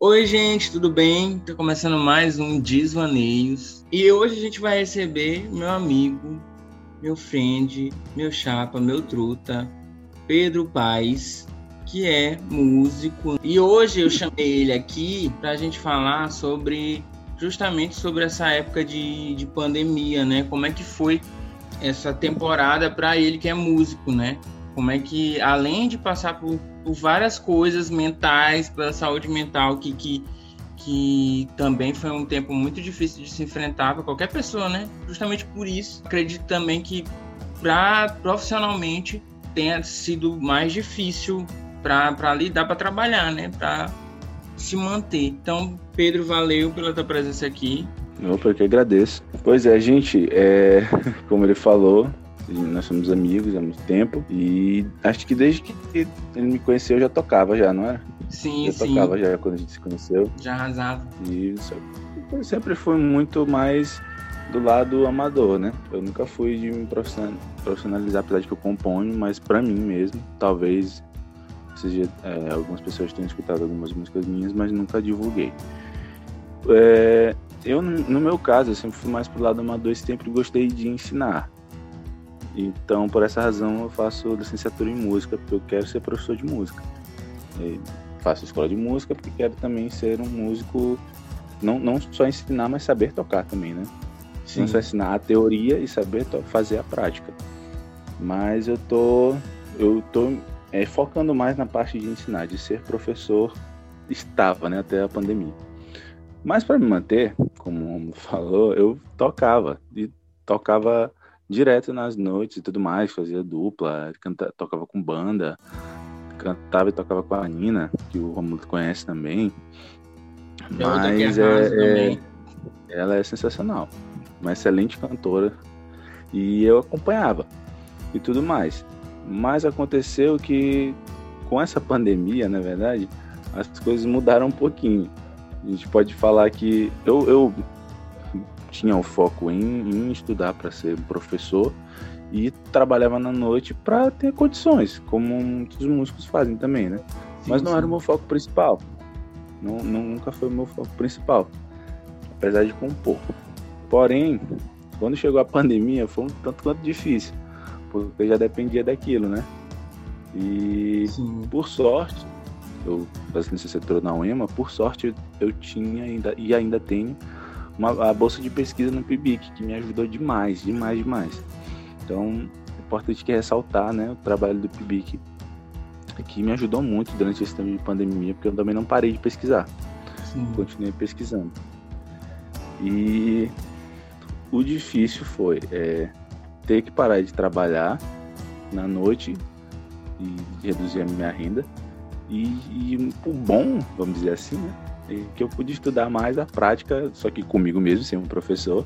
Oi, gente, tudo bem? Tá começando mais um Desvaneios. E hoje a gente vai receber meu amigo, meu friend, meu chapa, meu truta, Pedro Paes, que é músico. E hoje eu chamei ele aqui pra gente falar sobre justamente sobre essa época de, de pandemia, né? Como é que foi essa temporada para ele que é músico, né? Como é que, além de passar por, por várias coisas mentais, pela saúde mental, que, que, que também foi um tempo muito difícil de se enfrentar para qualquer pessoa, né? Justamente por isso, acredito também que para profissionalmente tenha sido mais difícil para lidar, para trabalhar, né? Para se manter. Então, Pedro, valeu pela tua presença aqui. Opa, eu que agradeço. Pois é, gente, é, como ele falou, nós somos amigos há muito tempo. E acho que desde que ele me conheceu eu já tocava já, não era? Sim, já sim. tocava já quando a gente se conheceu. Já arrasava. E eu sempre fui muito mais do lado amador, né? Eu nunca fui de me profissionalizar, apesar de que eu componho, mas para mim mesmo, talvez seja, é, algumas pessoas tenham escutado algumas músicas minhas, mas nunca divulguei. É, eu, no meu caso, eu sempre fui mais pro lado amador e sempre gostei de ensinar. Então, por essa razão, eu faço licenciatura em música, porque eu quero ser professor de música. E faço escola de música porque quero também ser um músico, não, não só ensinar, mas saber tocar também, né? Sim. Não só ensinar a teoria e saber fazer a prática. Mas eu tô, eu tô é, focando mais na parte de ensinar, de ser professor, estava, né, até a pandemia. Mas para me manter, como falou, eu tocava e tocava direto nas noites e tudo mais, fazia dupla, canta, tocava com banda, cantava e tocava com a Nina, que o Romulo conhece também. Mas é, é, ela é sensacional, uma excelente cantora. E eu acompanhava e tudo mais. Mas aconteceu que com essa pandemia, na verdade, as coisas mudaram um pouquinho. A gente pode falar que eu, eu tinha o foco em, em estudar para ser professor e trabalhava na noite para ter condições, como muitos músicos fazem também, né? Sim, Mas não sim. era o meu foco principal. Não, não, nunca foi o meu foco principal, apesar de compor. Porém, quando chegou a pandemia, foi um tanto quanto difícil, porque eu já dependia daquilo, né? E sim. por sorte, eu faço licenciatura na UEMA, por sorte eu tinha ainda e ainda tenho uma, a bolsa de pesquisa no PIBIC, que me ajudou demais, demais, demais. Então, é importante que ressaltar né, o trabalho do PIBIC, que me ajudou muito durante esse tempo de pandemia, porque eu também não parei de pesquisar. Sim. Continuei pesquisando. E o difícil foi é, ter que parar de trabalhar na noite e reduzir a minha renda. E, e o bom, vamos dizer assim, né? Que eu pude estudar mais a prática, só que comigo mesmo, sem um professor,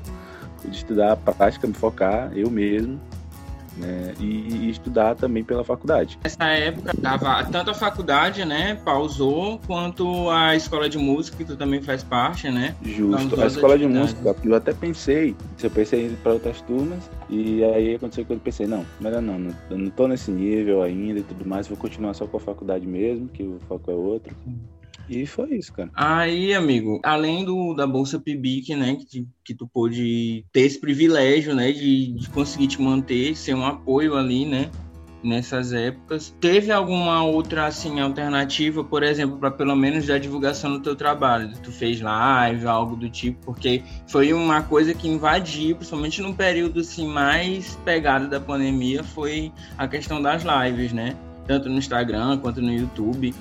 pude estudar a prática, me focar eu mesmo, né, e, e, estudar também pela faculdade. Nessa época, tava, tanto a faculdade, né, pausou, quanto a escola de música, que tu também faz parte, né? Justo, a escola de música, eu até pensei, eu pensei em ir para outras turmas, e aí aconteceu que eu pensei, não, melhor não, não, eu não tô nesse nível ainda e tudo mais, vou continuar só com a faculdade mesmo, que o foco é outro. E foi isso, cara. Aí, amigo, além do, da Bolsa PIBIC, né, que, que tu pôde ter esse privilégio, né, de, de conseguir te manter, ser um apoio ali, né, nessas épocas. Teve alguma outra assim alternativa, por exemplo, para pelo menos dar divulgação do teu trabalho? Tu fez live, algo do tipo, porque foi uma coisa que invadiu, principalmente no período assim mais pegado da pandemia, foi a questão das lives, né? Tanto no Instagram quanto no YouTube.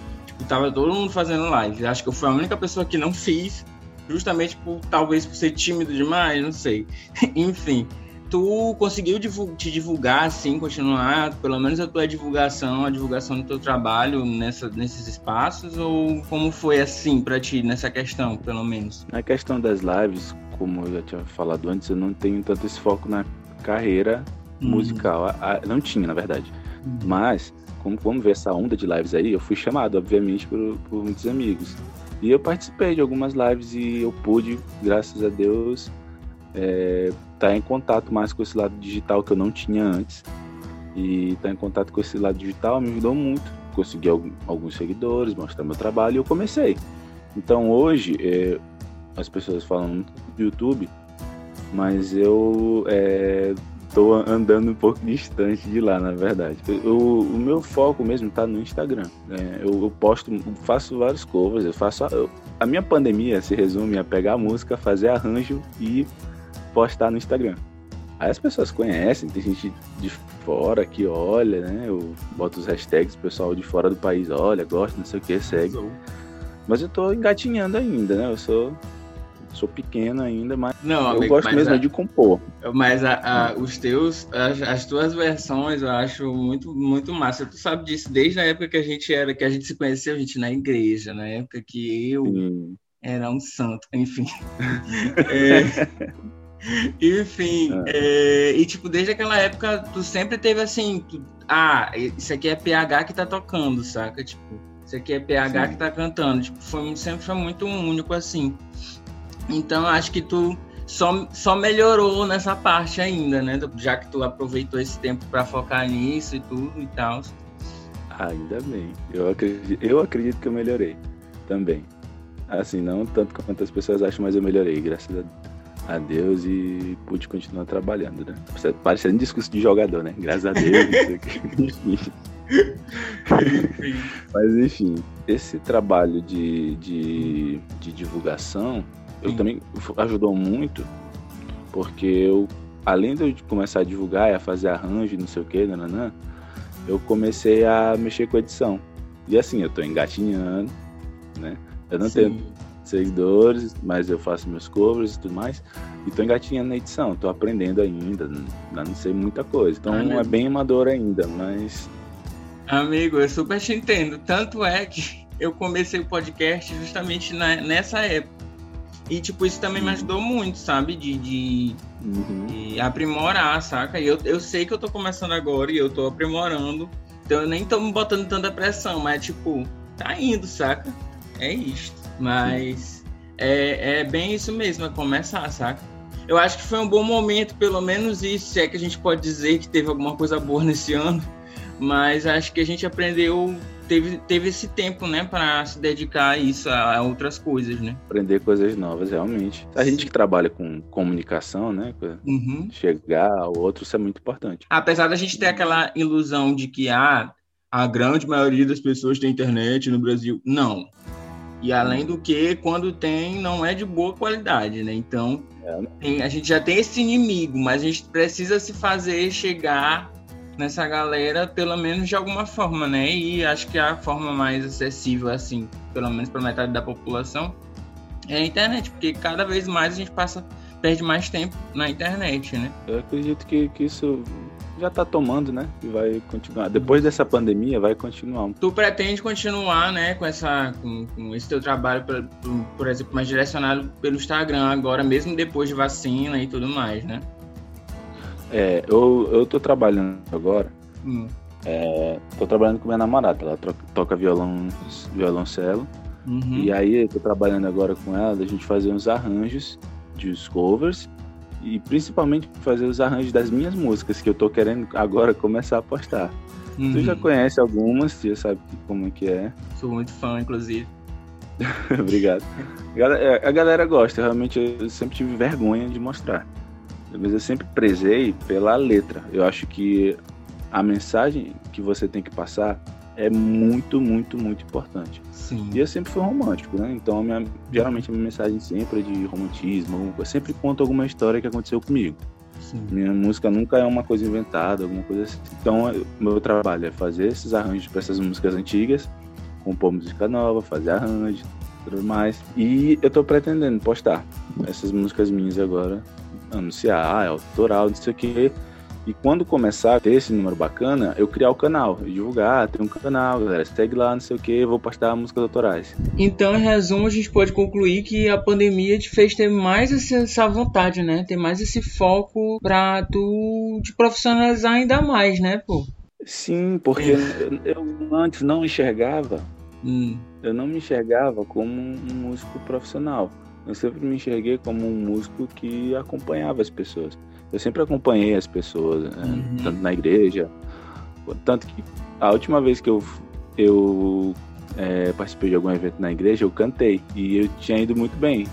E tava todo mundo fazendo live. Acho que eu fui a única pessoa que não fiz, justamente por talvez por ser tímido demais, não sei. Enfim, tu conseguiu te divulgar, assim, continuar, pelo menos a tua divulgação, a divulgação do teu trabalho nessa, nesses espaços, ou como foi assim para ti nessa questão, pelo menos? Na questão das lives, como eu já tinha falado antes, eu não tenho tanto esse foco na carreira hum. musical. Não tinha, na verdade. Hum. Mas como vamos ver essa onda de lives aí, eu fui chamado, obviamente, por, por muitos amigos. E eu participei de algumas lives e eu pude, graças a Deus, estar é, tá em contato mais com esse lado digital que eu não tinha antes. E estar tá em contato com esse lado digital me ajudou muito. Consegui alguns seguidores, mostrar meu trabalho e eu comecei. Então hoje é, as pessoas falam do YouTube, mas eu é, tô andando um pouco distante de lá, na verdade. Eu, o meu foco mesmo tá no Instagram. Né? Eu, eu, posto, faço vários covers, eu faço. Eu, a minha pandemia se resume a pegar a música, fazer arranjo e postar no Instagram. Aí as pessoas conhecem, tem gente de fora que olha, né? Eu boto os hashtags, o pessoal de fora do país olha, gosta, não sei o que, segue. Mas eu tô engatinhando ainda, né? Eu sou sou pequeno ainda, mas não, eu amigo, gosto mesmo a, de compor. Mas a, a, os teus, as, as, tuas versões eu acho muito, muito massa. Tu sabe disso desde a época que a gente era, que a gente se conheceu, a gente na igreja, na época que eu Sim. era um santo, enfim. é, enfim, é. É, e tipo, desde aquela época, tu sempre teve assim, tu, ah, isso aqui é PH que tá tocando, saca? Tipo, isso aqui é PH Sim. que tá cantando. Tipo, foi, sempre foi muito único assim. Então acho que tu só, só melhorou nessa parte ainda, né? Já que tu aproveitou esse tempo para focar nisso e tudo e tal. Ainda bem. Eu acredito, eu acredito que eu melhorei também. Assim, não tanto quanto as pessoas acham, mas eu melhorei, graças a Deus e pude continuar trabalhando, né? Parecendo um discurso de jogador, né? Graças a Deus. enfim. Mas enfim, esse trabalho de, de, de divulgação eu também ajudou muito, porque eu, além de eu começar a divulgar e a fazer arranjo, não sei o que, nananã, eu comecei a mexer com edição. E assim, eu tô engatinhando, né? Eu não Sim. tenho seguidores, mas eu faço meus covers e tudo mais. E tô engatinhando na edição, tô aprendendo ainda, não sei muita coisa. Então Amigo. é bem amador ainda, mas. Amigo, eu super te entendo. Tanto é que eu comecei o podcast justamente na, nessa época. E, tipo, isso também me ajudou muito, sabe? De, de, uhum. de, aprimorar, saca? E eu, eu sei que eu tô começando agora e eu tô aprimorando. Então eu nem tô me botando tanta pressão, mas, tipo, tá indo, saca? É isso. Mas é, é bem isso mesmo, é começar, saca? Eu acho que foi um bom momento, pelo menos isso, se é que a gente pode dizer que teve alguma coisa boa nesse ano. Mas acho que a gente aprendeu teve, teve esse tempo, né, para se dedicar a isso, a, a, outras coisas, né? Aprender coisas novas, realmente. A gente que trabalha com comunicação, né, uhum. chegar ao outro, isso é muito importante. Apesar da gente ter aquela ilusão de que ah, a grande maioria das pessoas tem internet no Brasil, não. E além do que, quando tem, não é de boa qualidade, né? Então, é. tem, a gente já tem esse inimigo, mas a gente precisa se fazer chegar nessa galera, pelo menos de alguma forma, né? E acho que a forma mais acessível, assim, pelo menos para metade da população, é a internet, porque cada vez mais a gente passa, perde mais tempo na internet, né? Eu acredito que, que isso já está tomando, né? E vai continuar. Depois dessa pandemia, vai continuar. Tu pretende continuar, né, com essa, com, com esse teu trabalho, por, por exemplo, mais direcionado pelo Instagram agora, mesmo depois de vacina e tudo mais, né? É, eu, eu tô trabalhando agora. Hum. É, tô trabalhando com minha namorada, ela troca, toca violão, violoncelo. Uhum. E aí eu tô trabalhando agora com ela, da gente fazer uns arranjos de covers e principalmente fazer os arranjos das minhas músicas que eu tô querendo agora começar a postar. Uhum. Tu já uhum. conhece algumas, já sabe como é que é. Sou muito fã, inclusive. Obrigado. A galera gosta, realmente eu sempre tive vergonha de mostrar mas eu sempre prezei pela letra. Eu acho que a mensagem que você tem que passar é muito, muito, muito importante. Sim. E eu sempre fui romântico, né? Então, minha, geralmente a minha mensagem sempre é de romantismo. Eu sempre conto alguma história que aconteceu comigo. Sim. Minha música nunca é uma coisa inventada, alguma coisa assim. Então, meu trabalho é fazer esses arranjos para essas músicas antigas, compor música nova, fazer arranjos, tudo mais. E eu tô pretendendo postar essas músicas minhas agora anunciar, ah, é autoral, não sei o quê. E quando começar a ter esse número bacana, eu criar o canal, divulgar, tem um canal, galera, segue lá, não sei o que, vou postar músicas autorais. Então, em resumo, a gente pode concluir que a pandemia te fez ter mais essa vontade, né? Ter mais esse foco pra tu te profissionalizar ainda mais, né, pô? Sim, porque eu, eu, antes não enxergava, hum. eu não me enxergava como um músico profissional eu sempre me enxerguei como um músico que acompanhava as pessoas. Eu sempre acompanhei as pessoas, né? uhum. tanto na igreja, tanto que a última vez que eu, eu é, participei de algum evento na igreja, eu cantei. E eu tinha ido muito bem.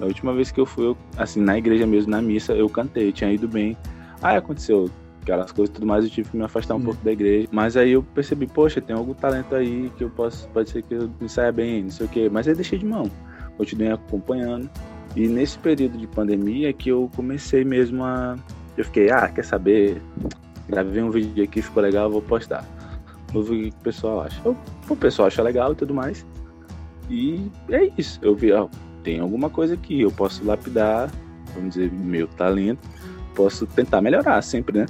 A última vez que eu fui, eu, assim, na igreja mesmo, na missa, eu cantei, eu tinha ido bem. Aí aconteceu aquelas coisas e tudo mais, eu tive que me afastar um hum. pouco da igreja. Mas aí eu percebi, poxa, tem algum talento aí que eu posso, pode ser que eu me saia bem, não sei o quê. Mas aí deixei de mão. Continuei acompanhando. E nesse período de pandemia que eu comecei mesmo a. Eu fiquei, ah, quer saber? Gravei um vídeo aqui, ficou legal, vou postar. Vou ver o que o pessoal acha. o pessoal acha legal e tudo mais. E é isso. Eu vi, ó, tem alguma coisa aqui, eu posso lapidar, vamos dizer, meu talento, posso tentar melhorar sempre, né?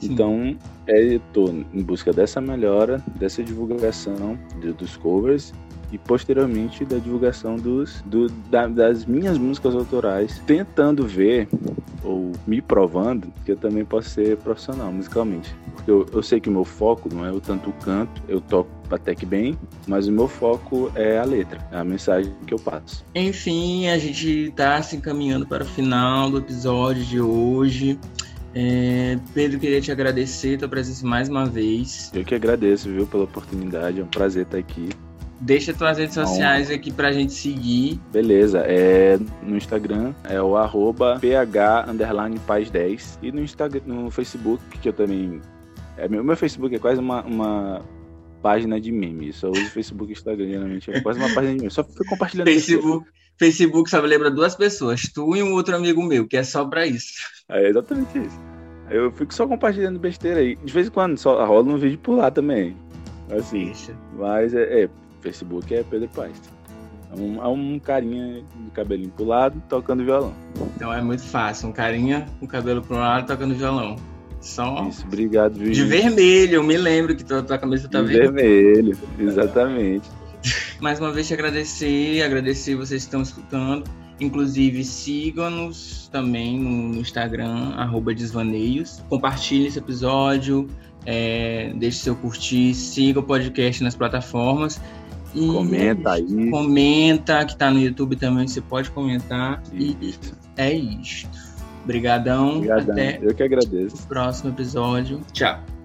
Sim. Então, é, eu tô em busca dessa melhora, dessa divulgação de, dos covers e posteriormente da divulgação dos, do, da, das minhas músicas autorais, tentando ver ou me provando que eu também posso ser profissional musicalmente. Porque eu, eu sei que o meu foco não é o tanto canto, eu toco até que bem, mas o meu foco é a letra, é a mensagem que eu passo. Enfim, a gente está se encaminhando para o final do episódio de hoje. É, Pedro, queria te agradecer tua presença mais uma vez. Eu que agradeço, viu, pela oportunidade. É um prazer estar aqui. Deixa tuas redes sociais Bom, aqui pra gente seguir. Beleza, é no Instagram é o arroba ph underline paz 10 e no Instagram, no Facebook, que eu também. É, meu, meu Facebook é quase uma, uma página de meme. Só uso Facebook e Instagram, geralmente. É quase uma página de meme. Só fui compartilhando. Facebook, Facebook só lembra duas pessoas, tu e um outro amigo meu, que é só pra isso. É exatamente isso. Eu fico só compartilhando besteira aí. De vez em quando só rola um vídeo por lá também. Assim. Mas é, é Facebook é Pedro Paes. É um, é um carinha de cabelinho pro lado tocando violão. Então é muito fácil, um carinha com cabelo pro lado tocando violão. Só Isso, obrigado, Vivi. De vermelho, eu me lembro que tua, tua camisa tá de vermelho. exatamente. Mais uma vez te agradecer, agradecer vocês que estão escutando. Inclusive, sigam-nos também no Instagram, arroba desvaneios. Compartilhe esse episódio, é, deixe seu curtir, siga o podcast nas plataformas. E comenta aí. Comenta, que tá no YouTube também, você pode comentar. Isso. E é isto. Obrigadão. Obrigadão. Até Eu que agradeço. O próximo episódio. Tchau.